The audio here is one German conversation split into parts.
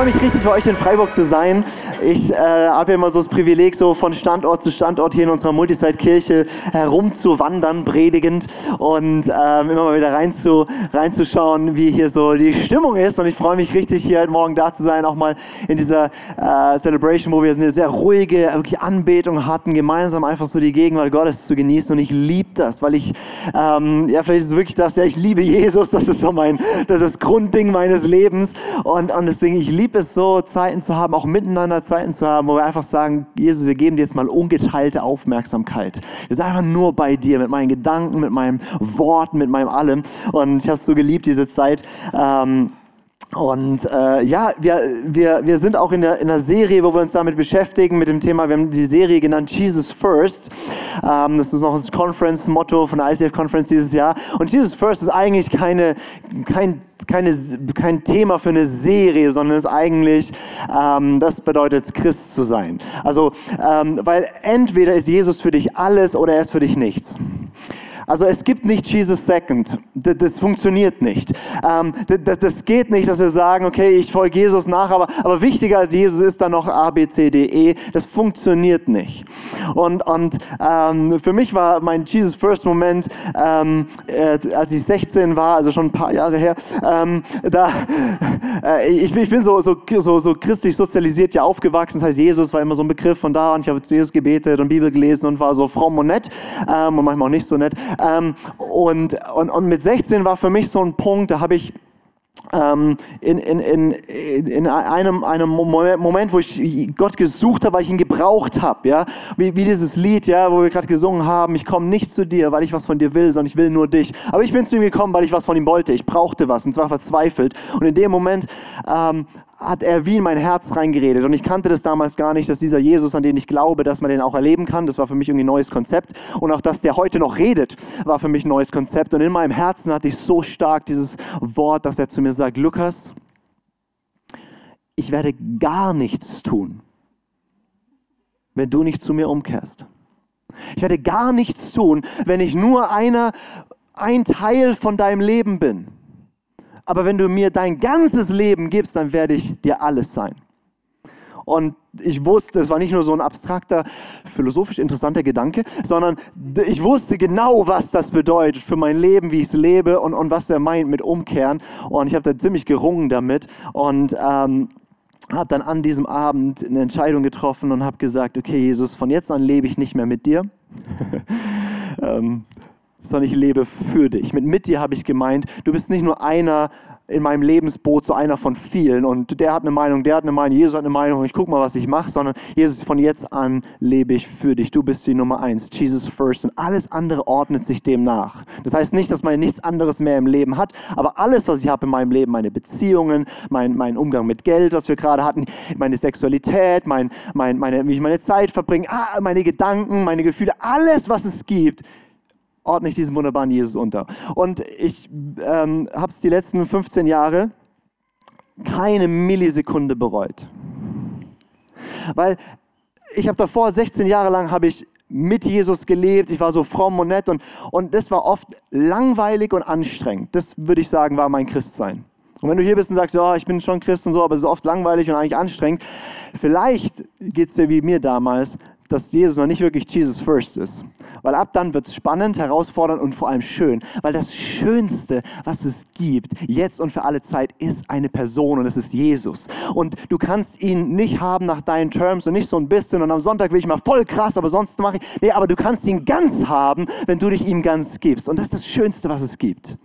ich freue mich richtig, bei euch in Freiburg zu sein. Ich äh, habe ja immer so das Privileg, so von Standort zu Standort hier in unserer Multisite-Kirche herumzuwandern, predigend und ähm, immer mal wieder rein zu, reinzuschauen, wie hier so die Stimmung ist. Und ich freue mich richtig, hier heute Morgen da zu sein, auch mal in dieser äh, Celebration, wo wir eine sehr ruhige wirklich Anbetung hatten, gemeinsam einfach so die Gegenwart Gottes zu genießen. Und ich liebe das, weil ich, ähm, ja, vielleicht ist es wirklich das, ja, ich liebe Jesus, das ist so mein, das, ist das Grundding meines Lebens. Und, und deswegen, ich liebe es so, Zeiten zu haben, auch miteinander Zeiten zu haben, wo wir einfach sagen, Jesus, wir geben dir jetzt mal ungeteilte Aufmerksamkeit. Wir sind einfach nur bei dir, mit meinen Gedanken, mit meinen Worten, mit meinem allem. Und ich habe es so geliebt, diese Zeit. Ähm, und äh, ja, wir, wir, wir sind auch in der, in der Serie, wo wir uns damit beschäftigen, mit dem Thema, wir haben die Serie genannt Jesus First. Ähm, das ist noch das Conference-Motto von der ICF Conference dieses Jahr. Und Jesus First ist eigentlich keine, kein, keine, kein Thema für eine Serie, sondern ist eigentlich, ähm, das bedeutet Christ zu sein. Also, ähm, weil entweder ist Jesus für dich alles oder er ist für dich nichts. Also es gibt nicht Jesus Second. Das, das funktioniert nicht. Ähm, das, das, geht nicht, dass wir sagen, okay, ich folge Jesus nach, aber, aber wichtiger als Jesus ist dann noch A, B, C, D, E. Das funktioniert nicht. Und, und ähm, für mich war mein Jesus First Moment, ähm, äh, als ich 16 war, also schon ein paar Jahre her, ähm, da, äh, ich, ich, bin so, so, so, so christlich sozialisiert ja aufgewachsen. Das heißt, Jesus war immer so ein Begriff von da und ich habe zu Jesus gebetet und Bibel gelesen und war so fromm und nett ähm, und manchmal auch nicht so nett. Ähm, und, und, und mit 16 war für mich so ein Punkt, da habe ich ähm, in, in, in, in einem, einem Moment, wo ich Gott gesucht habe, weil ich ihn gebraucht habe, ja, wie, wie dieses Lied, ja, wo wir gerade gesungen haben, ich komme nicht zu dir, weil ich was von dir will, sondern ich will nur dich. Aber ich bin zu ihm gekommen, weil ich was von ihm wollte. Ich brauchte was und zwar verzweifelt. Und in dem Moment ähm, hat er wie in mein Herz reingeredet. Und ich kannte das damals gar nicht, dass dieser Jesus, an den ich glaube, dass man den auch erleben kann, das war für mich irgendwie ein neues Konzept. Und auch, dass der heute noch redet, war für mich ein neues Konzept. Und in meinem Herzen hatte ich so stark dieses Wort, dass er zu mir sagt, Lukas, ich werde gar nichts tun, wenn du nicht zu mir umkehrst. Ich werde gar nichts tun, wenn ich nur einer, ein Teil von deinem Leben bin aber wenn du mir dein ganzes Leben gibst, dann werde ich dir alles sein. Und ich wusste, es war nicht nur so ein abstrakter, philosophisch interessanter Gedanke, sondern ich wusste genau, was das bedeutet für mein Leben, wie ich es lebe und, und was er meint mit Umkehren. Und ich habe da ziemlich gerungen damit und ähm, habe dann an diesem Abend eine Entscheidung getroffen und habe gesagt, okay Jesus, von jetzt an lebe ich nicht mehr mit dir. ähm, sondern ich lebe für dich. Mit mit dir habe ich gemeint, du bist nicht nur einer in meinem Lebensboot, so einer von vielen und der hat eine Meinung, der hat eine Meinung, Jesus hat eine Meinung und ich gucke mal, was ich mache, sondern Jesus, von jetzt an lebe ich für dich. Du bist die Nummer eins, Jesus first und alles andere ordnet sich dem nach. Das heißt nicht, dass man nichts anderes mehr im Leben hat, aber alles, was ich habe in meinem Leben, meine Beziehungen, mein, mein Umgang mit Geld, was wir gerade hatten, meine Sexualität, mein, mein, meine, wie ich meine Zeit verbringe, ah, meine Gedanken, meine Gefühle, alles, was es gibt, ordne ich diesen wunderbaren Jesus unter. Und ich ähm, habe es die letzten 15 Jahre keine Millisekunde bereut. Weil ich habe davor 16 Jahre lang habe ich mit Jesus gelebt, ich war so fromm und nett und, und das war oft langweilig und anstrengend. Das würde ich sagen, war mein Christsein. Und wenn du hier bist und sagst, ja, ich bin schon Christ und so, aber es ist oft langweilig und eigentlich anstrengend, vielleicht geht es dir wie mir damals, dass Jesus noch nicht wirklich Jesus First ist. Weil ab dann wird es spannend, herausfordernd und vor allem schön. Weil das Schönste, was es gibt, jetzt und für alle Zeit, ist eine Person und es ist Jesus. Und du kannst ihn nicht haben nach deinen Terms und nicht so ein bisschen und am Sonntag will ich mal voll krass, aber sonst mache ich. Nee, aber du kannst ihn ganz haben, wenn du dich ihm ganz gibst. Und das ist das Schönste, was es gibt.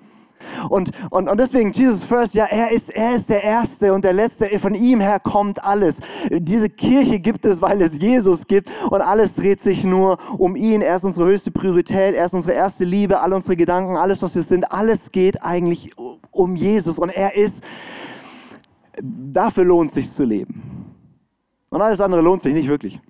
Und, und, und deswegen Jesus First, ja, er ist, er ist der Erste und der Letzte. Von ihm her kommt alles. Diese Kirche gibt es, weil es Jesus gibt und alles dreht sich nur um ihn. Er ist unsere höchste Priorität, er ist unsere erste Liebe, alle unsere Gedanken, alles, was wir sind, alles geht eigentlich um Jesus und er ist, dafür lohnt sich zu leben. Und alles andere lohnt sich nicht wirklich.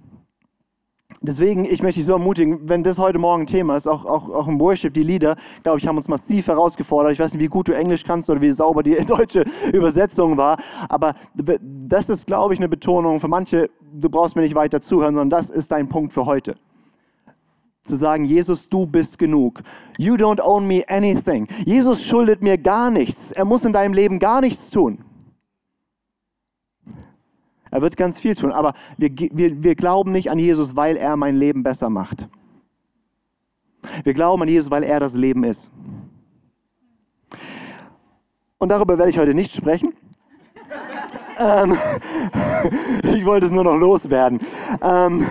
Deswegen, ich möchte dich so ermutigen, wenn das heute Morgen ein Thema ist, auch, auch, auch im Worship, die Lieder, glaube ich, haben uns massiv herausgefordert. Ich weiß nicht, wie gut du Englisch kannst oder wie sauber die deutsche Übersetzung war, aber das ist, glaube ich, eine Betonung für manche, du brauchst mir nicht weiter zuhören, sondern das ist dein Punkt für heute. Zu sagen, Jesus, du bist genug. You don't own me anything. Jesus schuldet mir gar nichts. Er muss in deinem Leben gar nichts tun. Er wird ganz viel tun, aber wir, wir, wir glauben nicht an Jesus, weil er mein Leben besser macht. Wir glauben an Jesus, weil er das Leben ist. Und darüber werde ich heute nicht sprechen. ähm, ich wollte es nur noch loswerden. Ähm,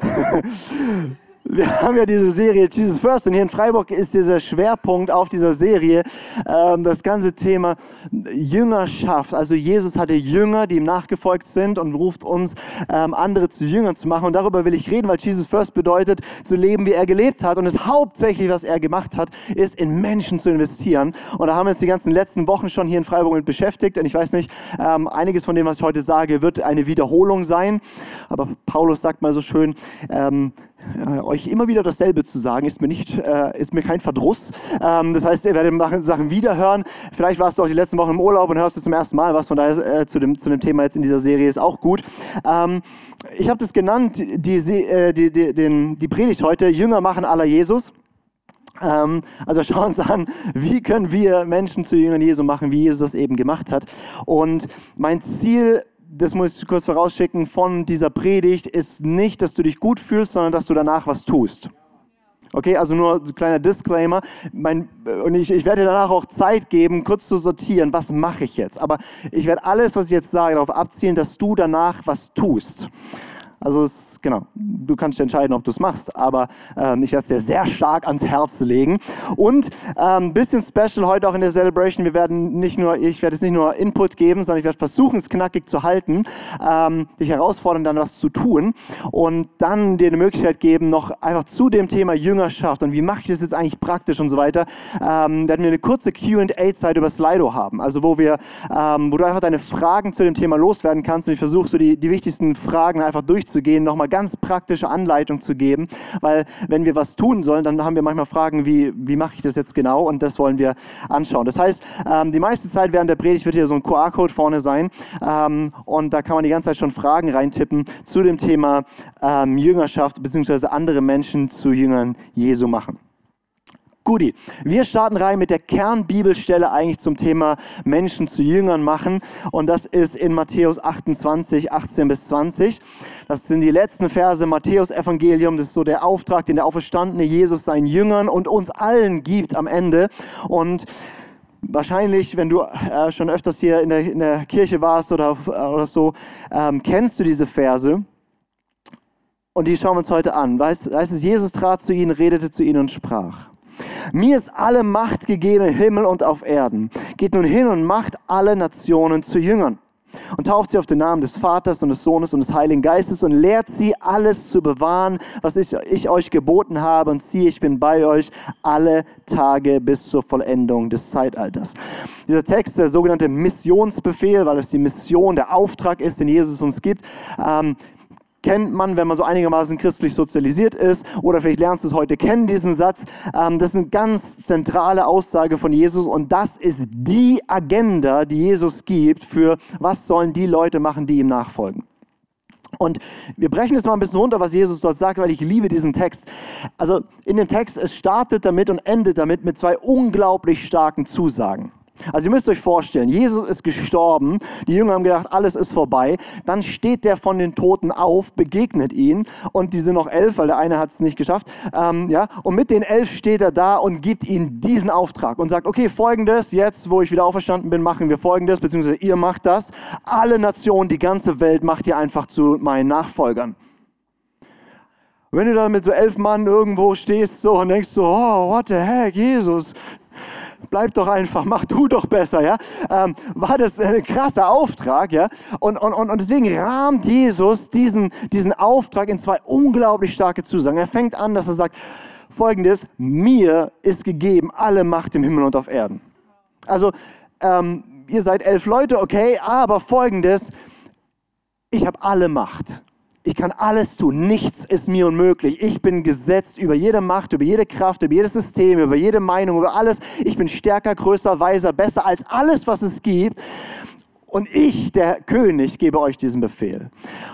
wir haben ja diese Serie Jesus First und hier in Freiburg ist dieser Schwerpunkt auf dieser Serie ähm, das ganze Thema Jüngerschaft. Also Jesus hatte Jünger, die ihm nachgefolgt sind und ruft uns, ähm, andere zu Jüngern zu machen. Und darüber will ich reden, weil Jesus First bedeutet, zu leben, wie er gelebt hat. Und das hauptsächlich, was er gemacht hat, ist in Menschen zu investieren. Und da haben wir uns die ganzen letzten Wochen schon hier in Freiburg mit beschäftigt. Und ich weiß nicht, ähm, einiges von dem, was ich heute sage, wird eine Wiederholung sein. Aber Paulus sagt mal so schön, ähm, äh, euch immer wieder dasselbe zu sagen, ist mir, nicht, äh, ist mir kein Verdruss. Ähm, das heißt, ihr werdet Sachen wiederhören. Vielleicht warst du auch die letzten Wochen im Urlaub und hörst du zum ersten Mal was. Von daher äh, zu, dem, zu dem Thema jetzt in dieser Serie ist auch gut. Ähm, ich habe das genannt, die, äh, die, die, den, die Predigt heute, Jünger machen aller Jesus. Ähm, also schauen uns an, wie können wir Menschen zu Jüngern Jesu machen, wie Jesus das eben gemacht hat. Und mein Ziel das muss ich kurz vorausschicken, von dieser Predigt ist nicht, dass du dich gut fühlst, sondern dass du danach was tust. Okay, also nur ein kleiner Disclaimer. Mein, und ich, ich werde danach auch Zeit geben, kurz zu sortieren, was mache ich jetzt. Aber ich werde alles, was ich jetzt sage, darauf abzielen, dass du danach was tust. Also es, genau, du kannst entscheiden, ob du es machst, aber ähm, ich werde es dir sehr stark ans Herz legen. Und ein ähm, bisschen special heute auch in der Celebration, wir werden nicht nur, ich werde jetzt nicht nur Input geben, sondern ich werde versuchen, es knackig zu halten, ähm, dich herausfordern, dann was zu tun und dann dir eine Möglichkeit geben, noch einfach zu dem Thema Jüngerschaft und wie mache ich das jetzt eigentlich praktisch und so weiter, ähm, werden wir eine kurze Q&A-Zeit über Slido haben, also wo wir, ähm, wo du einfach deine Fragen zu dem Thema loswerden kannst und ich versuche so die, die wichtigsten Fragen einfach durchzuführen durchzugehen, nochmal ganz praktische Anleitung zu geben, weil wenn wir was tun sollen, dann haben wir manchmal Fragen wie, wie mache ich das jetzt genau und das wollen wir anschauen. Das heißt, ähm, die meiste Zeit während der Predigt wird hier so ein QR-Code vorne sein ähm, und da kann man die ganze Zeit schon Fragen reintippen zu dem Thema ähm, Jüngerschaft bzw. andere Menschen zu Jüngern Jesu machen. Guti, wir starten rein mit der Kernbibelstelle eigentlich zum Thema Menschen zu Jüngern machen. Und das ist in Matthäus 28, 18 bis 20. Das sind die letzten Verse Matthäus Evangelium. Das ist so der Auftrag, den der auferstandene Jesus seinen Jüngern und uns allen gibt am Ende. Und Wahrscheinlich, wenn du äh, schon öfters hier in der, in der Kirche warst oder, oder so, ähm, kennst du diese Verse. Und die schauen wir uns heute an. Weißt, weißt es, Jesus trat zu ihnen, redete zu ihnen und sprach. Mir ist alle Macht gegeben im Himmel und auf Erden. Geht nun hin und macht alle Nationen zu Jüngern und tauft sie auf den Namen des Vaters und des Sohnes und des Heiligen Geistes und lehrt sie alles zu bewahren, was ich, ich, euch geboten habe. Und siehe, ich bin bei euch alle Tage bis zur Vollendung des Zeitalters. Dieser Text, der sogenannte Missionsbefehl, weil es die Mission, der Auftrag ist, den Jesus uns gibt, ähm, kennt man, wenn man so einigermaßen christlich sozialisiert ist oder vielleicht lernst du es heute kennen, diesen Satz. Ähm, das ist eine ganz zentrale Aussage von Jesus und das ist die Agenda, die Jesus gibt für was sollen die Leute machen, die ihm nachfolgen. Und wir brechen es mal ein bisschen runter, was Jesus dort sagt, weil ich liebe diesen Text. Also in dem Text, es startet damit und endet damit mit zwei unglaublich starken Zusagen. Also ihr müsst euch vorstellen, Jesus ist gestorben, die Jünger haben gedacht, alles ist vorbei. Dann steht der von den Toten auf, begegnet ihn und die sind noch elf, weil der eine hat es nicht geschafft. Ähm, ja, und mit den elf steht er da und gibt ihnen diesen Auftrag und sagt, okay, folgendes, jetzt wo ich wieder auferstanden bin, machen wir folgendes, beziehungsweise ihr macht das. Alle Nationen, die ganze Welt macht ihr einfach zu meinen Nachfolgern. wenn du da mit so elf Mann irgendwo stehst so und denkst so, oh, what the heck, Jesus, bleib doch einfach, mach du doch besser, ja, ähm, war das ein krasser Auftrag, ja, und, und, und deswegen rahmt Jesus diesen, diesen Auftrag in zwei unglaublich starke Zusagen. Er fängt an, dass er sagt, folgendes, mir ist gegeben alle Macht im Himmel und auf Erden. Also, ähm, ihr seid elf Leute, okay, aber folgendes, ich habe alle Macht. Ich kann alles tun. Nichts ist mir unmöglich. Ich bin gesetzt über jede Macht, über jede Kraft, über jedes System, über jede Meinung, über alles. Ich bin stärker, größer, weiser, besser als alles, was es gibt. Und ich, der König, gebe euch diesen Befehl.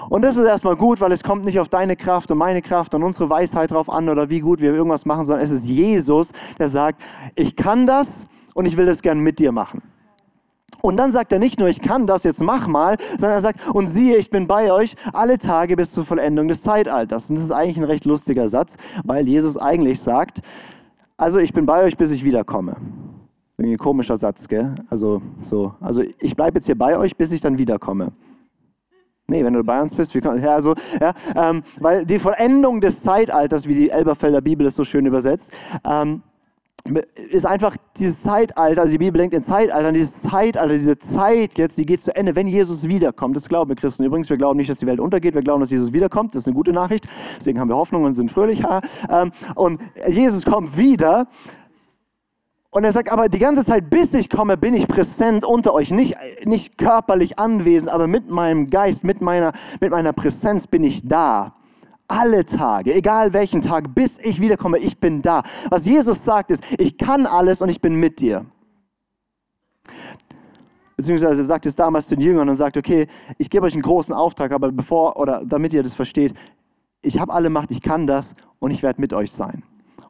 Und das ist erstmal gut, weil es kommt nicht auf deine Kraft und meine Kraft und unsere Weisheit drauf an oder wie gut wir irgendwas machen, sondern es ist Jesus, der sagt, ich kann das und ich will das gern mit dir machen. Und dann sagt er nicht nur, ich kann das, jetzt mach mal, sondern er sagt, und siehe, ich bin bei euch alle Tage bis zur Vollendung des Zeitalters. Und das ist eigentlich ein recht lustiger Satz, weil Jesus eigentlich sagt, also ich bin bei euch, bis ich wiederkomme. Irgendwie ein komischer Satz, gell? Also, so, also ich bleibe jetzt hier bei euch, bis ich dann wiederkomme. Nee, wenn du bei uns bist, wie kann, ja, also, ja, ähm, weil die Vollendung des Zeitalters, wie die Elberfelder Bibel es so schön übersetzt, ähm, ist einfach dieses Zeitalter, also die Bibel denkt in Zeitalter, dieses Zeitalter, diese Zeit jetzt, die geht zu Ende, wenn Jesus wiederkommt. Das glauben wir Christen. Übrigens, wir glauben nicht, dass die Welt untergeht, wir glauben, dass Jesus wiederkommt. Das ist eine gute Nachricht. Deswegen haben wir Hoffnung und sind fröhlich. Ähm, und Jesus kommt wieder. Und er sagt, aber die ganze Zeit, bis ich komme, bin ich präsent unter euch. Nicht, nicht körperlich anwesend, aber mit meinem Geist, mit meiner, mit meiner Präsenz bin ich da alle Tage, egal welchen Tag, bis ich wiederkomme, ich bin da. Was Jesus sagt ist, ich kann alles und ich bin mit dir. Beziehungsweise er sagt es damals den Jüngern und sagt, okay, ich gebe euch einen großen Auftrag, aber bevor oder damit ihr das versteht, ich habe alle Macht, ich kann das und ich werde mit euch sein.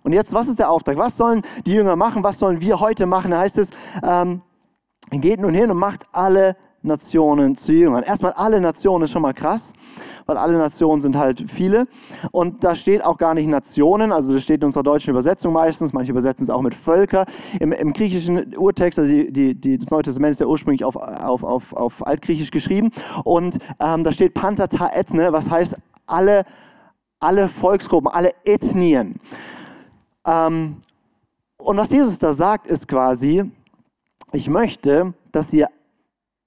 Und jetzt, was ist der Auftrag? Was sollen die Jünger machen? Was sollen wir heute machen? Da heißt es, ähm, geht nun hin und macht alle Nationen zu Jüngern. Erstmal alle Nationen ist schon mal krass, weil alle Nationen sind halt viele. Und da steht auch gar nicht Nationen, also das steht in unserer deutschen Übersetzung meistens, manche übersetzen es auch mit Völker. Im, im griechischen Urtext, also die, die, die, das Neue Testament ist ja ursprünglich auf, auf, auf, auf Altgriechisch geschrieben. Und ähm, da steht Pantata ethne, was heißt alle, alle Volksgruppen, alle Ethnien. Ähm, und was Jesus da sagt, ist quasi, ich möchte, dass ihr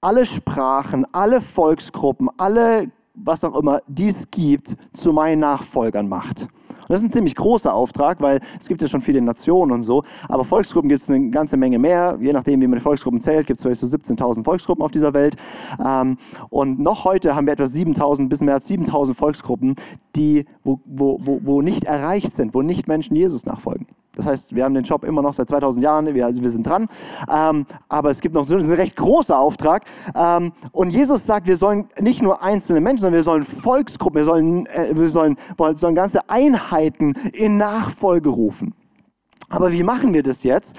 alle Sprachen, alle Volksgruppen, alle, was auch immer, die es gibt, zu meinen Nachfolgern macht. Und das ist ein ziemlich großer Auftrag, weil es gibt ja schon viele Nationen und so, aber Volksgruppen gibt es eine ganze Menge mehr. Je nachdem, wie man die Volksgruppen zählt, gibt es vielleicht so 17.000 Volksgruppen auf dieser Welt. Ähm, und noch heute haben wir etwa 7.000, bis mehr als 7.000 Volksgruppen, die, wo, wo, wo, wo nicht erreicht sind, wo nicht Menschen Jesus nachfolgen. Das heißt, wir haben den Job immer noch seit 2000 Jahren, wir, also wir sind dran. Ähm, aber es gibt noch so einen recht großer Auftrag. Ähm, und Jesus sagt, wir sollen nicht nur einzelne Menschen, sondern wir sollen Volksgruppen, wir sollen, äh, wir sollen, sollen ganze Einheiten in Nachfolge rufen. Aber wie machen wir das jetzt?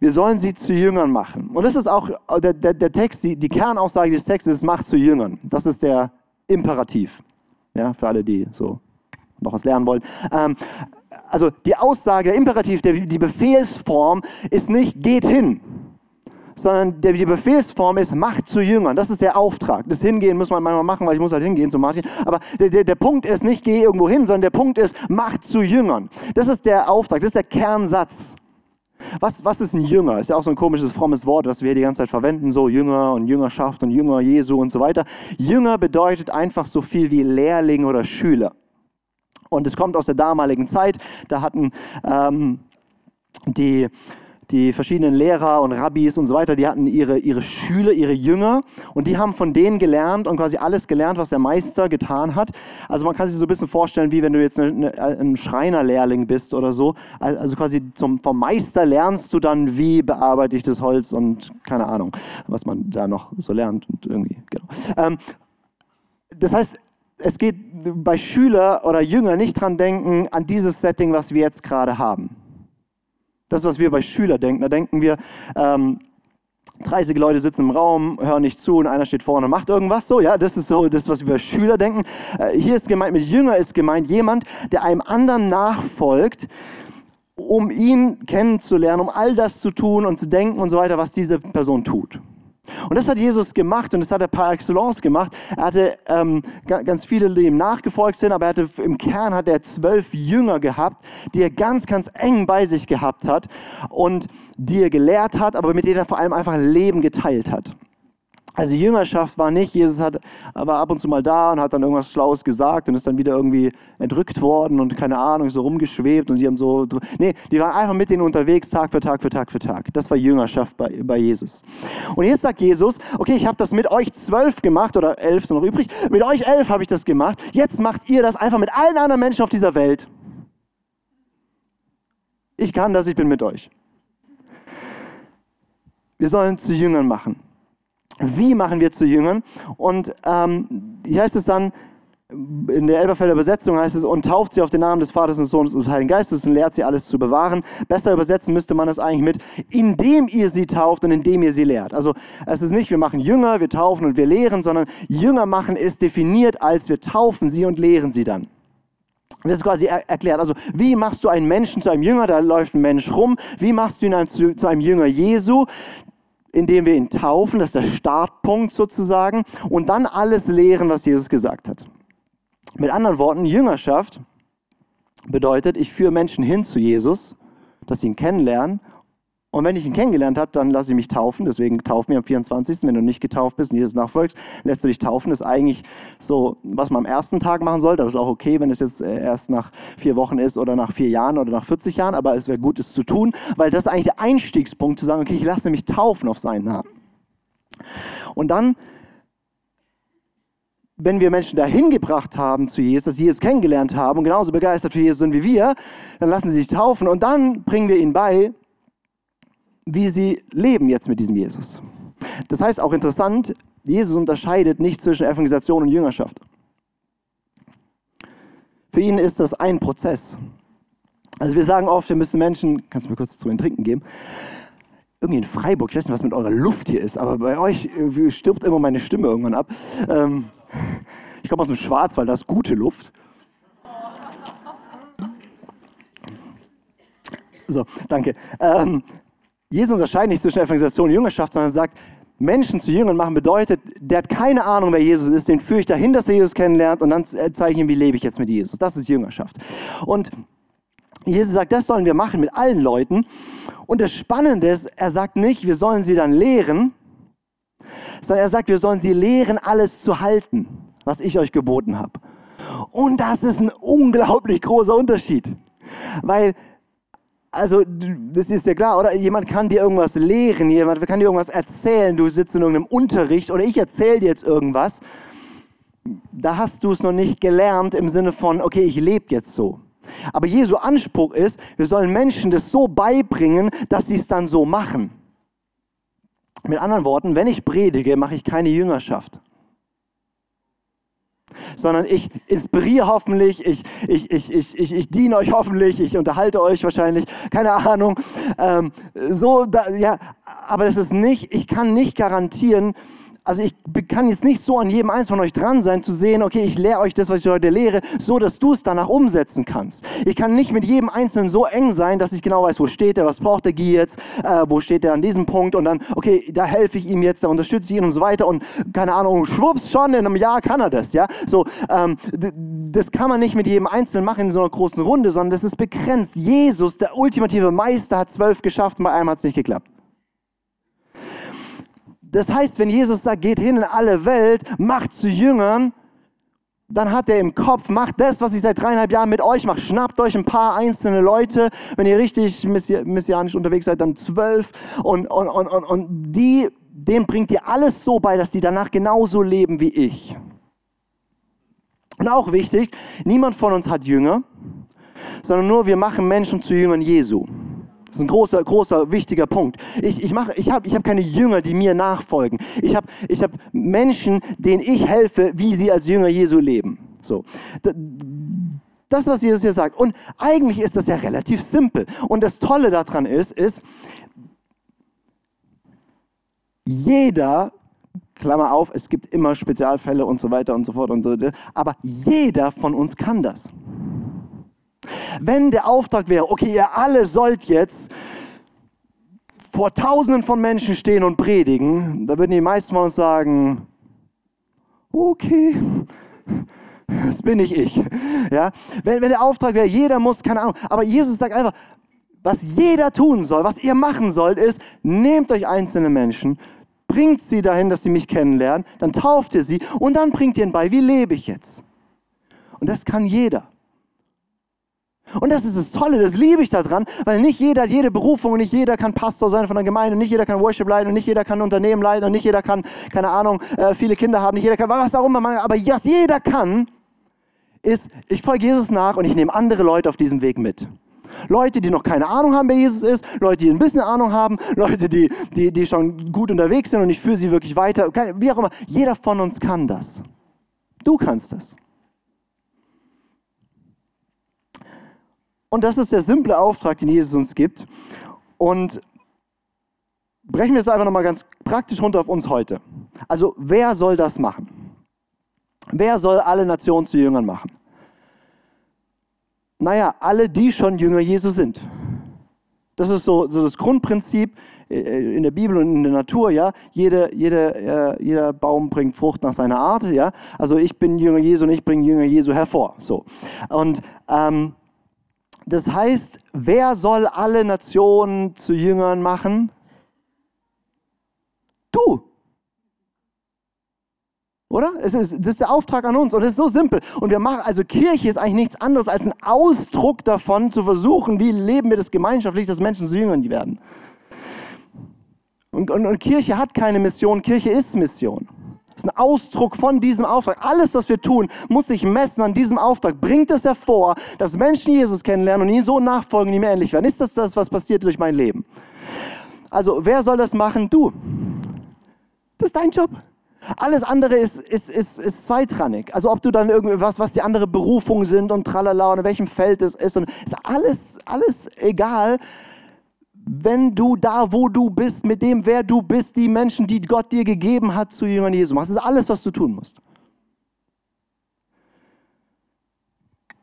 Wir sollen sie zu Jüngern machen. Und das ist auch der, der, der Text, die, die Kernaussage des Textes ist, macht zu Jüngern. Das ist der Imperativ. Ja, für alle, die so noch was lernen wollen. Ähm, also die Aussage, der Imperativ, der, die Befehlsform ist nicht geht hin, sondern der, die Befehlsform ist macht zu Jüngern. Das ist der Auftrag. Das Hingehen muss man manchmal machen, weil ich muss halt hingehen zu Martin. Aber der, der, der Punkt ist nicht geh irgendwo hin, sondern der Punkt ist macht zu Jüngern. Das ist der Auftrag, das ist der Kernsatz. Was, was ist ein Jünger? Ist ja auch so ein komisches, frommes Wort, was wir die ganze Zeit verwenden, so Jünger und Jüngerschaft und Jünger Jesu und so weiter. Jünger bedeutet einfach so viel wie Lehrling oder Schüler. Und es kommt aus der damaligen Zeit. Da hatten ähm, die, die verschiedenen Lehrer und Rabbis und so weiter, die hatten ihre, ihre Schüler, ihre Jünger und die haben von denen gelernt und quasi alles gelernt, was der Meister getan hat. Also man kann sich so ein bisschen vorstellen, wie wenn du jetzt eine, eine, ein Schreinerlehrling bist oder so. Also quasi zum, vom Meister lernst du dann, wie bearbeite ich das Holz und keine Ahnung, was man da noch so lernt und irgendwie, genau. Ähm, das heißt, es geht bei Schüler oder Jünger nicht dran denken an dieses Setting, was wir jetzt gerade haben. Das, was wir bei Schüler denken, da denken wir, ähm, 30 Leute sitzen im Raum, hören nicht zu und einer steht vorne und macht irgendwas so. Ja, das ist so das, was wir bei Schüler denken. Äh, hier ist gemeint, mit Jünger ist gemeint jemand, der einem anderen nachfolgt, um ihn kennenzulernen, um all das zu tun und zu denken und so weiter, was diese Person tut. Und das hat Jesus gemacht und das hat er par excellence gemacht. Er hatte ähm, ganz viele, die ihm nachgefolgt sind, aber er hatte, im Kern hat er zwölf Jünger gehabt, die er ganz, ganz eng bei sich gehabt hat und die er gelehrt hat, aber mit denen er vor allem einfach Leben geteilt hat. Also Jüngerschaft war nicht, Jesus hat, war ab und zu mal da und hat dann irgendwas Schlaues gesagt und ist dann wieder irgendwie entrückt worden und keine Ahnung, so rumgeschwebt und sie haben so, nee, die waren einfach mit denen unterwegs, Tag für Tag für Tag für Tag. Das war Jüngerschaft bei, bei Jesus. Und jetzt sagt Jesus, okay, ich habe das mit euch zwölf gemacht oder elf sind noch übrig, mit euch elf habe ich das gemacht, jetzt macht ihr das einfach mit allen anderen Menschen auf dieser Welt. Ich kann das, ich bin mit euch. Wir sollen zu Jüngern machen. Wie machen wir zu Jüngern? Und ähm, hier heißt es dann, in der Elberfelder Übersetzung heißt es, und tauft sie auf den Namen des Vaters und des Sohnes und des Heiligen Geistes und lehrt sie alles zu bewahren. Besser übersetzen müsste man das eigentlich mit, indem ihr sie tauft und indem ihr sie lehrt. Also es ist nicht, wir machen Jünger, wir taufen und wir lehren, sondern Jünger machen ist definiert als wir taufen sie und lehren sie dann. Das ist quasi er erklärt. Also, wie machst du einen Menschen zu einem Jünger? Da läuft ein Mensch rum. Wie machst du ihn zu, zu einem Jünger Jesu? Indem wir ihn taufen, das ist der Startpunkt sozusagen, und dann alles lehren, was Jesus gesagt hat. Mit anderen Worten, Jüngerschaft bedeutet, ich führe Menschen hin zu Jesus, dass sie ihn kennenlernen und wenn ich ihn kennengelernt habe, dann lasse ich mich taufen. Deswegen taufen wir am 24. Wenn du nicht getauft bist und Jesus nachfolgst, lässt du dich taufen. Das ist eigentlich so, was man am ersten Tag machen sollte. Aber es ist auch okay, wenn es jetzt äh, erst nach vier Wochen ist oder nach vier Jahren oder nach 40 Jahren. Aber es wäre gut, es zu tun, weil das ist eigentlich der Einstiegspunkt, zu sagen, okay, ich lasse mich taufen auf seinen Namen. Und dann wenn wir Menschen dahin gebracht haben zu Jesus, dass sie Jesus kennengelernt haben und genauso begeistert für Jesus sind wie wir, dann lassen sie sich taufen und dann bringen wir ihnen bei, wie sie leben jetzt mit diesem Jesus. Das heißt auch interessant, Jesus unterscheidet nicht zwischen Evangelisation und Jüngerschaft. Für ihn ist das ein Prozess. Also wir sagen oft, wir müssen Menschen, kannst du mir kurz zu den Trinken geben? Irgendwie in Freiburg, ich weiß nicht, was mit eurer Luft hier ist, aber bei euch stirbt immer meine Stimme irgendwann ab. Ähm, ich komme aus dem Schwarzwald, da ist gute Luft. So, danke. Ähm, Jesus unterscheidet nicht zwischen Evangelisation und Jüngerschaft, sondern sagt, Menschen zu Jüngern machen bedeutet, der hat keine Ahnung, wer Jesus ist, den führe ich dahin, dass er Jesus kennenlernt und dann zeige ich ihm, wie lebe ich jetzt mit Jesus. Das ist Jüngerschaft. Und Jesus sagt, das sollen wir machen mit allen Leuten. Und das Spannende ist, er sagt nicht, wir sollen sie dann lehren, sondern er sagt, wir sollen sie lehren, alles zu halten, was ich euch geboten habe. Und das ist ein unglaublich großer Unterschied. Weil also, das ist ja klar, oder? Jemand kann dir irgendwas lehren, jemand kann dir irgendwas erzählen, du sitzt in irgendeinem Unterricht oder ich erzähle dir jetzt irgendwas. Da hast du es noch nicht gelernt im Sinne von, okay, ich lebe jetzt so. Aber Jesu Anspruch ist, wir sollen Menschen das so beibringen, dass sie es dann so machen. Mit anderen Worten, wenn ich predige, mache ich keine Jüngerschaft sondern ich inspiriere hoffentlich, ich, ich, ich, ich, ich, ich diene euch hoffentlich, ich unterhalte euch wahrscheinlich, keine Ahnung. Ähm, so, da, ja, aber das ist nicht, ich kann nicht garantieren, also ich kann jetzt nicht so an jedem eins von euch dran sein, zu sehen, okay, ich lehre euch das, was ich heute lehre, so dass du es danach umsetzen kannst. Ich kann nicht mit jedem Einzelnen so eng sein, dass ich genau weiß, wo steht er, was braucht Guy jetzt, äh, wo steht er an diesem Punkt und dann, okay, da helfe ich ihm jetzt, da unterstütze ich ihn und so weiter und keine Ahnung, schwupps, schon in einem Jahr kann er das, ja. So, ähm, das kann man nicht mit jedem Einzelnen machen in so einer großen Runde, sondern das ist begrenzt. Jesus, der ultimative Meister, hat zwölf geschafft bei einem hat es nicht geklappt. Das heißt, wenn Jesus sagt, geht hin in alle Welt, macht zu Jüngern, dann hat er im Kopf, macht das, was ich seit dreieinhalb Jahren mit euch mache. Schnappt euch ein paar einzelne Leute. Wenn ihr richtig messianisch unterwegs seid, dann zwölf. Und, und, und, und, und die, denen bringt ihr alles so bei, dass sie danach genauso leben wie ich. Und auch wichtig, niemand von uns hat Jünger, sondern nur wir machen Menschen zu Jüngern Jesu. Das ist ein großer, großer, wichtiger Punkt. Ich, ich, mache, ich habe ich hab keine Jünger, die mir nachfolgen. Ich habe ich hab Menschen, denen ich helfe, wie sie als Jünger Jesu leben. So. Das, was Jesus hier sagt. Und eigentlich ist das ja relativ simpel. Und das Tolle daran ist, ist, jeder, Klammer auf, es gibt immer Spezialfälle und so weiter und so fort und so, aber jeder von uns kann das. Wenn der Auftrag wäre, okay, ihr alle sollt jetzt vor Tausenden von Menschen stehen und predigen, da würden die meisten von uns sagen, okay, das bin nicht ich. Ja? Wenn, wenn der Auftrag wäre, jeder muss, keine Ahnung, aber Jesus sagt einfach, was jeder tun soll, was ihr machen sollt, ist, nehmt euch einzelne Menschen, bringt sie dahin, dass sie mich kennenlernen, dann tauft ihr sie und dann bringt ihr ihnen bei, wie lebe ich jetzt? Und das kann jeder. Und das ist das Tolle, das liebe ich daran, weil nicht jeder hat jede Berufung und nicht jeder kann Pastor sein von der Gemeinde, nicht jeder kann Worship leiten und nicht jeder kann Unternehmen leiten und nicht jeder kann, keine Ahnung, äh, viele Kinder haben, nicht jeder kann, was auch immer, aber was jeder kann, ist, ich folge Jesus nach und ich nehme andere Leute auf diesem Weg mit. Leute, die noch keine Ahnung haben, wer Jesus ist, Leute, die ein bisschen Ahnung haben, Leute, die, die, die schon gut unterwegs sind und ich führe sie wirklich weiter, wie auch immer. Jeder von uns kann das. Du kannst das. Und das ist der simple Auftrag, den Jesus uns gibt. Und brechen wir es einfach nochmal ganz praktisch runter auf uns heute. Also wer soll das machen? Wer soll alle Nationen zu Jüngern machen? Naja, alle, die schon Jünger Jesu sind. Das ist so, so das Grundprinzip äh, in der Bibel und in der Natur, ja. Jede, jede, äh, jeder Baum bringt Frucht nach seiner Art, ja. Also ich bin Jünger Jesu und ich bringe Jünger Jesu hervor, so. Und ähm, das heißt, wer soll alle Nationen zu Jüngern machen? Du. Oder? Es ist, das ist der Auftrag an uns und es ist so simpel. Und wir machen, also Kirche ist eigentlich nichts anderes als ein Ausdruck davon, zu versuchen, wie leben wir das gemeinschaftlich, dass Menschen zu Jüngern werden. Und, und, und Kirche hat keine Mission, Kirche ist Mission. Ist ein Ausdruck von diesem Auftrag. Alles, was wir tun, muss sich messen an diesem Auftrag. Bringt es hervor, dass Menschen Jesus kennenlernen und ihn so nachfolgen, die mir ähnlich werden. Ist das das, was passiert durch mein Leben? Also, wer soll das machen? Du. Das ist dein Job. Alles andere ist, ist, ist, ist zweitrangig. Also ob du dann irgendwas, was die andere Berufungen sind und tralala und in welchem Feld es ist, und ist alles, alles egal, wenn du da, wo du bist, mit dem, wer du bist, die Menschen, die Gott dir gegeben hat, zu Jüngern Jesu machst. Das ist alles, was du tun musst.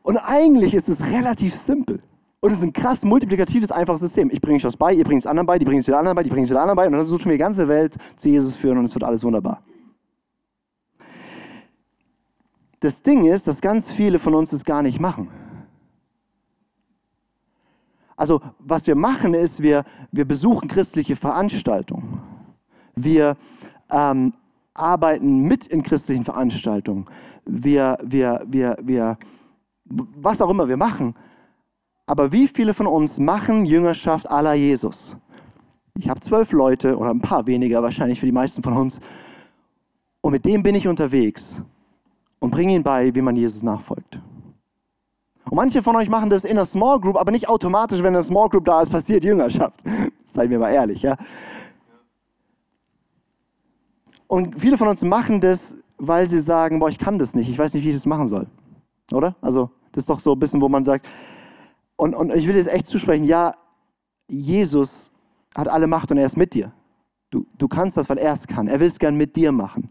Und eigentlich ist es relativ simpel. Und es ist ein krass multiplikatives, einfaches System. Ich bringe euch was bei, ihr bringt es anderen bei, die bringen es wieder anderen bei, die bringen es wieder anderen bei. Und dann versuchen wir die ganze Welt zu Jesus führen und es wird alles wunderbar. Das Ding ist, dass ganz viele von uns das gar nicht machen. Also was wir machen ist, wir, wir besuchen christliche Veranstaltungen. Wir ähm, arbeiten mit in christlichen Veranstaltungen. Wir, wir, wir, wir, was auch immer wir machen. Aber wie viele von uns machen Jüngerschaft aller Jesus? Ich habe zwölf Leute oder ein paar weniger wahrscheinlich für die meisten von uns. Und mit dem bin ich unterwegs und bringe ihnen bei, wie man Jesus nachfolgt. Und manche von euch machen das in einer Small Group, aber nicht automatisch, wenn eine Small Group da ist, passiert Jüngerschaft. Seid mir mal ehrlich, ja. Und viele von uns machen das, weil sie sagen, boah, ich kann das nicht, ich weiß nicht, wie ich das machen soll. Oder? Also, das ist doch so ein bisschen, wo man sagt, und, und ich will jetzt echt zusprechen, ja, Jesus hat alle Macht und er ist mit dir. Du, du kannst das, weil er es kann. Er will es gern mit dir machen.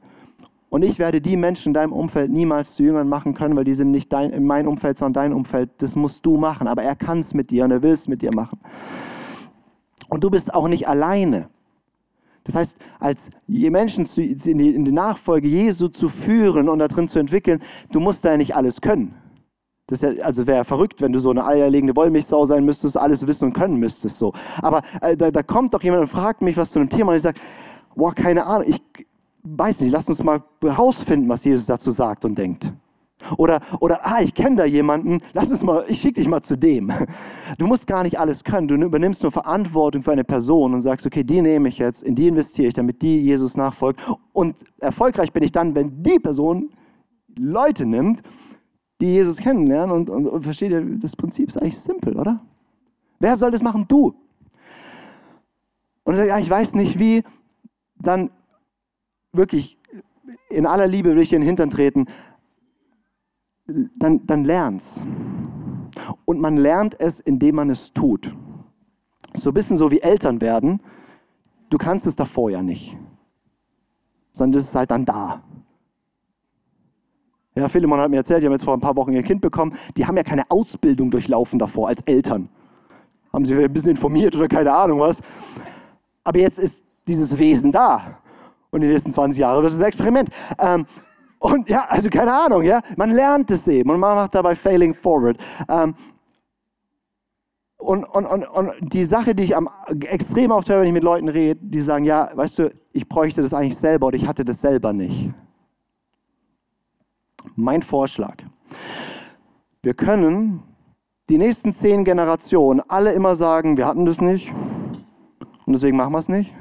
Und ich werde die Menschen in deinem Umfeld niemals zu Jüngern machen können, weil die sind nicht dein, in meinem Umfeld, sondern dein Umfeld. Das musst du machen. Aber er kann es mit dir und er will es mit dir machen. Und du bist auch nicht alleine. Das heißt, als Menschen zu, in, die, in die Nachfolge Jesu zu führen und da drin zu entwickeln, du musst da ja nicht alles können. Das ja, also wäre ja verrückt, wenn du so eine eierlegende Wollmilchsau sein müsstest, alles wissen und können müsstest. So. Aber äh, da, da, kommt doch jemand und fragt mich was zu einem Thema und ich sage, boah, keine Ahnung, ich, weiß nicht, lass uns mal herausfinden, was Jesus dazu sagt und denkt. Oder, oder ah, ich kenne da jemanden, lass uns mal, ich schicke dich mal zu dem. Du musst gar nicht alles können, du übernimmst nur Verantwortung für eine Person und sagst, okay, die nehme ich jetzt, in die investiere ich, damit die Jesus nachfolgt. Und erfolgreich bin ich dann, wenn die Person Leute nimmt, die Jesus kennenlernen und, und, und versteht ihr, das Prinzip ist eigentlich simpel, oder? Wer soll das machen? Du. Und ja, ich weiß nicht wie, dann wirklich in aller Liebe durch den Hintern treten, dann, dann lern's. Und man lernt es, indem man es tut. So ein bisschen so wie Eltern werden. Du kannst es davor ja nicht. Sondern das ist halt dann da. Ja, Philemon hat mir erzählt, die haben jetzt vor ein paar Wochen ihr Kind bekommen. Die haben ja keine Ausbildung durchlaufen davor als Eltern. Haben sie ein bisschen informiert oder keine Ahnung was. Aber jetzt ist dieses Wesen da und die nächsten 20 Jahre wird es ein Experiment. Ähm, und ja, also keine Ahnung, ja, man lernt es eben und man macht dabei Failing Forward. Ähm, und, und, und, und die Sache, die ich am extrem oft höre, wenn ich mit Leuten rede, die sagen, ja, weißt du, ich bräuchte das eigentlich selber oder ich hatte das selber nicht. Mein Vorschlag. Wir können die nächsten zehn Generationen alle immer sagen, wir hatten das nicht und deswegen machen wir es nicht.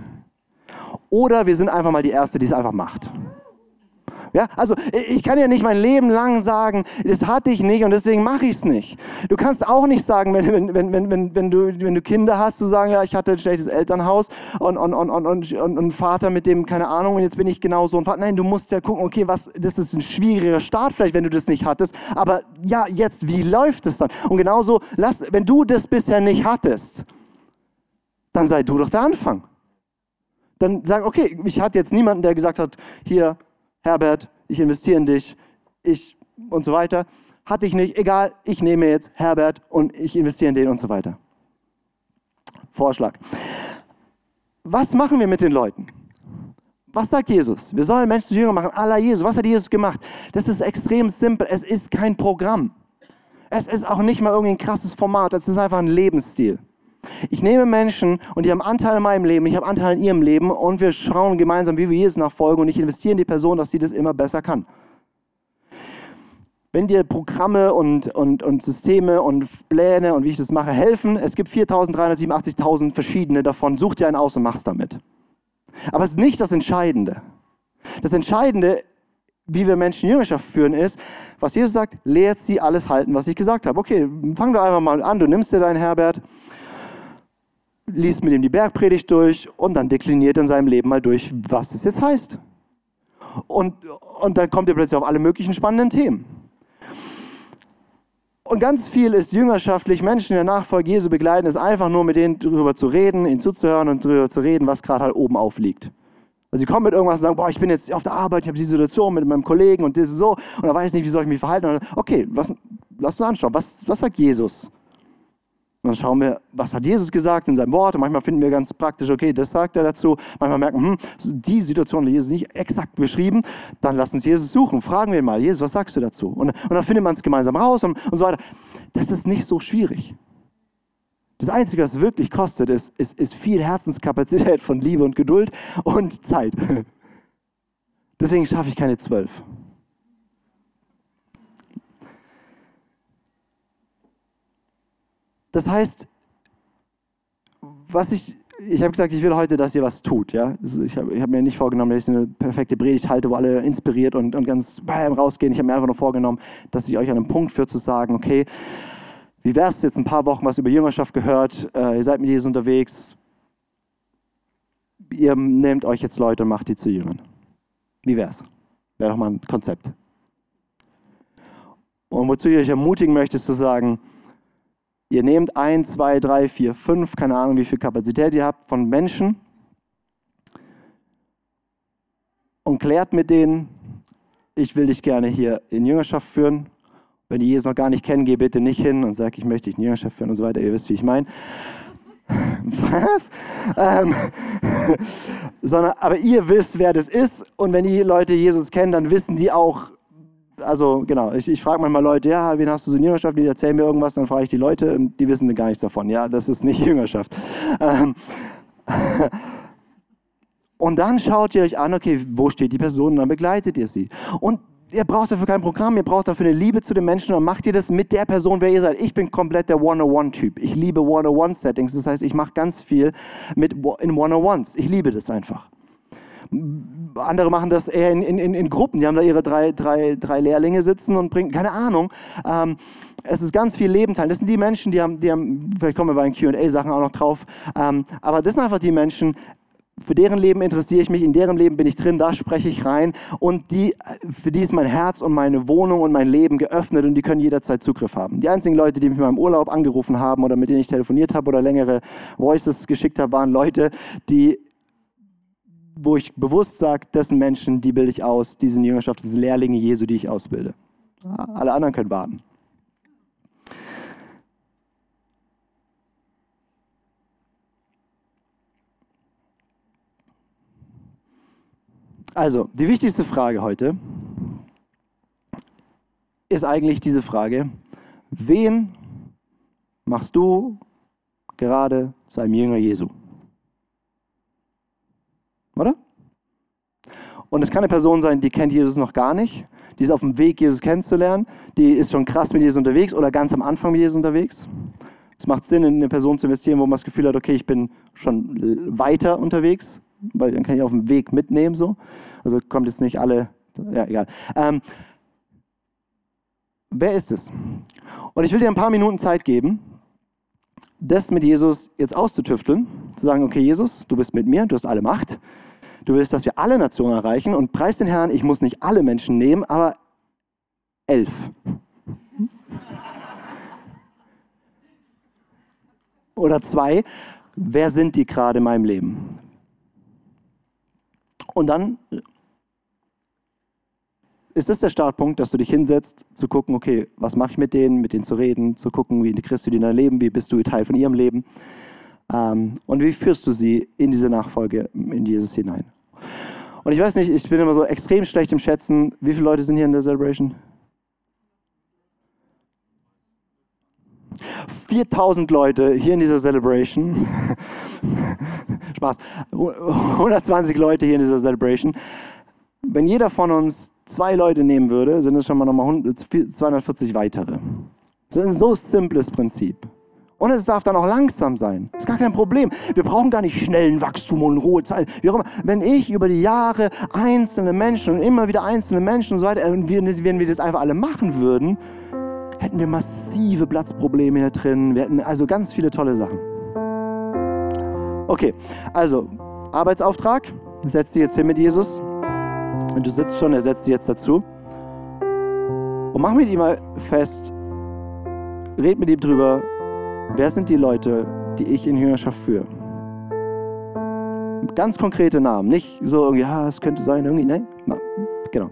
Oder wir sind einfach mal die Erste, die es einfach macht. Ja, also ich kann ja nicht mein Leben lang sagen, das hatte ich nicht und deswegen mache ich es nicht. Du kannst auch nicht sagen, wenn, wenn, wenn, wenn, wenn, du, wenn du Kinder hast, zu sagen, ja, ich hatte ein schlechtes Elternhaus und, und, und, und, und, und ein Vater mit dem, keine Ahnung, und jetzt bin ich genau so ein Vater. Nein, du musst ja gucken, okay, was, das ist ein schwieriger Start vielleicht, wenn du das nicht hattest, aber ja, jetzt, wie läuft es dann? Und genauso, lass, wenn du das bisher nicht hattest, dann sei du doch der Anfang. Dann sag, okay, ich hatte jetzt niemanden, der gesagt hat, hier, Herbert, ich investiere in dich, ich und so weiter. Hatte ich nicht, egal, ich nehme jetzt Herbert und ich investiere in den und so weiter. Vorschlag. Was machen wir mit den Leuten? Was sagt Jesus? Wir sollen Menschen zu Jünger machen, aller Jesus. Was hat Jesus gemacht? Das ist extrem simpel. Es ist kein Programm. Es ist auch nicht mal irgendwie ein krasses Format. Es ist einfach ein Lebensstil. Ich nehme Menschen und die haben Anteil in meinem Leben, ich habe Anteil in ihrem Leben und wir schauen gemeinsam, wie wir Jesus nachfolgen und ich investiere in die Person, dass sie das immer besser kann. Wenn dir Programme und, und, und Systeme und Pläne und wie ich das mache helfen, es gibt 4.387.000 verschiedene davon, such dir einen aus und mach's damit. Aber es ist nicht das Entscheidende. Das Entscheidende, wie wir Menschen Jüngerschaft führen, ist, was Jesus sagt, lehrt sie alles halten, was ich gesagt habe. Okay, fang doch einfach mal an, du nimmst dir deinen Herbert, liest mit ihm die Bergpredigt durch und dann dekliniert in seinem Leben mal durch, was es jetzt heißt. Und, und dann kommt er plötzlich auf alle möglichen spannenden Themen. Und ganz viel ist jüngerschaftlich, Menschen in der Nachfolge Jesu begleiten, ist einfach nur mit denen darüber zu reden, ihnen zuzuhören und darüber zu reden, was gerade halt oben aufliegt. Also sie kommen mit irgendwas und sagen, boah, ich bin jetzt auf der Arbeit, ich habe die Situation mit meinem Kollegen und das so und da weiß ich nicht, wie soll ich mich verhalten. Und okay, was, lass uns anschauen, was, was sagt Jesus? Und dann schauen wir, was hat Jesus gesagt in seinem Wort. Und manchmal finden wir ganz praktisch, okay, das sagt er dazu. Manchmal merken, hm, die Situation hat Jesus nicht exakt beschrieben. Dann lass uns Jesus suchen. Fragen wir ihn mal, Jesus, was sagst du dazu? Und, und dann findet man es gemeinsam raus und, und so weiter. Das ist nicht so schwierig. Das Einzige, was es wirklich kostet, ist, ist, ist viel Herzenskapazität von Liebe und Geduld und Zeit. Deswegen schaffe ich keine zwölf. Das heißt, was ich, ich habe gesagt, ich will heute, dass ihr was tut. Ja? Also ich habe hab mir nicht vorgenommen, dass ich eine perfekte Predigt halte, wo alle inspiriert und, und ganz bam, rausgehen. Ich habe mir einfach nur vorgenommen, dass ich euch an einem Punkt führe, zu sagen, okay, wie wär's jetzt ein paar Wochen was über Jüngerschaft gehört? Äh, ihr seid mit Jesus unterwegs. Ihr nehmt euch jetzt Leute und macht die zu Jüngern. Wie wär's? Wäre doch mal ein Konzept. Und wozu ich euch ermutigen möchte, ist zu sagen, Ihr nehmt ein, zwei, drei, vier, fünf, keine Ahnung, wie viel Kapazität ihr habt von Menschen und klärt mit denen, ich will dich gerne hier in Jüngerschaft führen. Wenn die Jesus noch gar nicht kennen, geh bitte nicht hin und sag, ich möchte dich in Jüngerschaft führen und so weiter. Ihr wisst, wie ich meine. ähm, sondern, aber ihr wisst, wer das ist. Und wenn die Leute Jesus kennen, dann wissen die auch, also genau, ich, ich frage manchmal Leute, ja, wen hast du so in Jüngerschaft? Die erzählen mir irgendwas, dann frage ich die Leute und die wissen gar nichts davon. Ja, das ist nicht Jüngerschaft. Ähm, und dann schaut ihr euch an, okay, wo steht die Person und dann begleitet ihr sie. Und ihr braucht dafür kein Programm, ihr braucht dafür eine Liebe zu den Menschen und macht ihr das mit der Person, wer ihr seid. Ich bin komplett der One-on-One-Typ. Ich liebe One-on-One-Settings. Das heißt, ich mache ganz viel mit in One-on-Ones. Ich liebe das einfach. Andere machen das eher in, in, in Gruppen. Die haben da ihre drei, drei, drei Lehrlinge sitzen und bringen, keine Ahnung. Ähm, es ist ganz viel Leben teilen. Das sind die Menschen, die haben, die haben vielleicht kommen wir bei den QA-Sachen auch noch drauf. Ähm, aber das sind einfach die Menschen, für deren Leben interessiere ich mich, in deren Leben bin ich drin, da spreche ich rein und die, für die ist mein Herz und meine Wohnung und mein Leben geöffnet und die können jederzeit Zugriff haben. Die einzigen Leute, die mich in meinem Urlaub angerufen haben oder mit denen ich telefoniert habe oder längere Voices geschickt habe, waren Leute, die wo ich bewusst sage, das sind Menschen, die bilde ich aus, diese Jüngerschaft, das sind Lehrlinge Jesu, die ich ausbilde. Alle anderen können warten. Also, die wichtigste Frage heute ist eigentlich diese Frage, wen machst du gerade zu einem Jünger Jesu? Oder? Und es kann eine Person sein, die kennt Jesus noch gar nicht, die ist auf dem Weg, Jesus kennenzulernen, die ist schon krass mit Jesus unterwegs oder ganz am Anfang mit Jesus unterwegs. Es macht Sinn, in eine Person zu investieren, wo man das Gefühl hat, okay, ich bin schon weiter unterwegs, weil dann kann ich auf dem Weg mitnehmen. So. Also kommt jetzt nicht alle Ja, egal. Ähm, wer ist es? Und ich will dir ein paar Minuten Zeit geben, das mit Jesus jetzt auszutüfteln, zu sagen, okay, Jesus, du bist mit mir, du hast alle Macht. Du willst, dass wir alle Nationen erreichen und preis den Herrn, ich muss nicht alle Menschen nehmen, aber elf. Oder zwei, wer sind die gerade in meinem Leben? Und dann ist das der Startpunkt, dass du dich hinsetzt, zu gucken, okay, was mache ich mit denen, mit denen zu reden, zu gucken, wie integrierst du die in dein Leben, wie bist du Teil von ihrem Leben ähm, und wie führst du sie in diese Nachfolge in Jesus hinein. Und ich weiß nicht, ich bin immer so extrem schlecht im Schätzen, wie viele Leute sind hier in der Celebration? 4000 Leute hier in dieser Celebration. Spaß. 120 Leute hier in dieser Celebration. Wenn jeder von uns zwei Leute nehmen würde, sind es schon mal nochmal 240 weitere. Das ist ein so simples Prinzip. Und es darf dann auch langsam sein. Das ist gar kein Problem. Wir brauchen gar nicht schnellen Wachstum und hohe Zeit. Wie auch immer. Wenn ich über die Jahre einzelne Menschen und immer wieder einzelne Menschen und so weiter, wenn wir das einfach alle machen würden, hätten wir massive Platzprobleme hier drin. Wir hätten also ganz viele tolle Sachen. Okay, also Arbeitsauftrag. Setz dich jetzt hin mit Jesus. Und du sitzt schon, er setzt dich jetzt dazu. Und mach mit ihm mal fest, red mit ihm drüber, wer sind die Leute, die ich in Jüngerschaft führe. Ganz konkrete Namen, nicht so irgendwie, ja, es könnte sein, irgendwie, nein, genau.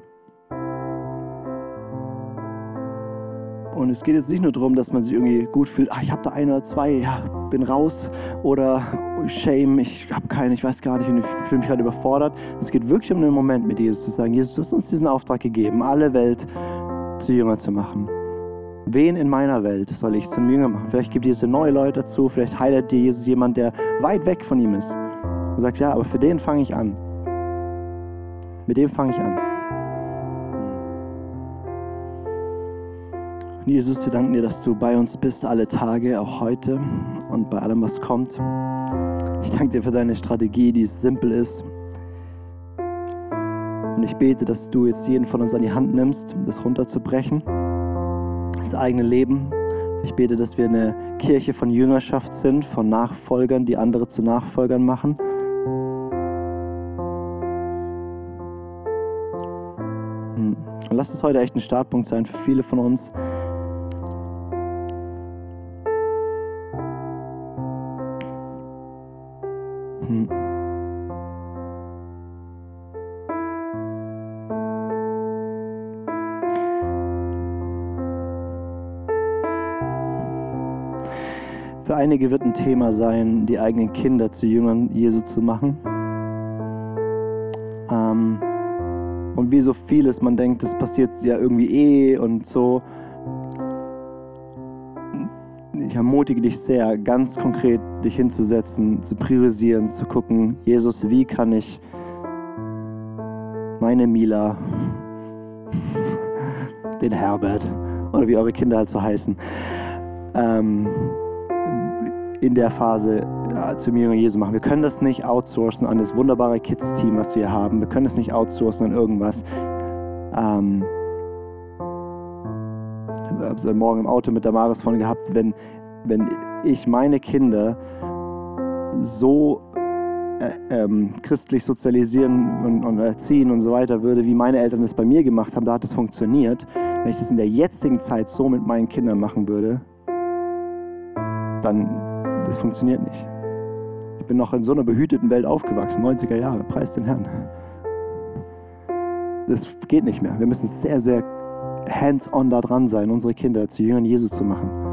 Und es geht jetzt nicht nur darum, dass man sich irgendwie gut fühlt, ah, ich habe da ein oder zwei, ja, bin raus oder Shame, ich habe keinen, ich weiß gar nicht und ich fühle mich gerade überfordert. Es geht wirklich um den Moment mit Jesus zu sagen, Jesus, du hast uns diesen Auftrag gegeben, alle Welt zu Jünger zu machen. Wen in meiner Welt soll ich zum Jünger machen? Vielleicht gibt Jesus neue Leute dazu, vielleicht heilt dir Jesus jemand, der weit weg von ihm ist. Und sagt, ja, aber für den fange ich an. Mit dem fange ich an. Jesus, wir danken dir, dass du bei uns bist, alle Tage, auch heute und bei allem, was kommt. Ich danke dir für deine Strategie, die simpel ist. Und ich bete, dass du jetzt jeden von uns an die Hand nimmst, um das runterzubrechen, ins eigene Leben. Ich bete, dass wir eine Kirche von Jüngerschaft sind, von Nachfolgern, die andere zu Nachfolgern machen. Hm. Und lass es heute echt ein Startpunkt sein für viele von uns, einige wird ein Thema sein, die eigenen Kinder zu Jüngern Jesu zu machen. Ähm, und wie so vieles, man denkt, das passiert ja irgendwie eh und so ich ermutige dich sehr, ganz konkret dich hinzusetzen, zu priorisieren, zu gucken, Jesus, wie kann ich meine Mila, den Herbert oder wie eure Kinder halt so heißen, ähm, in der Phase ja, zu mir und Jesu machen. Wir können das nicht outsourcen an das wunderbare Kids-Team, was wir haben. Wir können das nicht outsourcen an irgendwas. Ähm, ich habe es morgen im Auto mit der Maris von gehabt, wenn, wenn ich meine Kinder so äh, ähm, christlich sozialisieren und, und, erziehen und so weiter würde, wie meine Eltern es bei mir gemacht haben, da hat es funktioniert. Wenn ich das in der jetzigen Zeit so mit meinen Kindern machen würde, dann das funktioniert nicht. Ich bin noch in so einer behüteten Welt aufgewachsen, 90er Jahre, preis den Herrn. Das geht nicht mehr. Wir müssen sehr, sehr hands-on da dran sein, unsere Kinder zu Jüngern Jesu zu machen.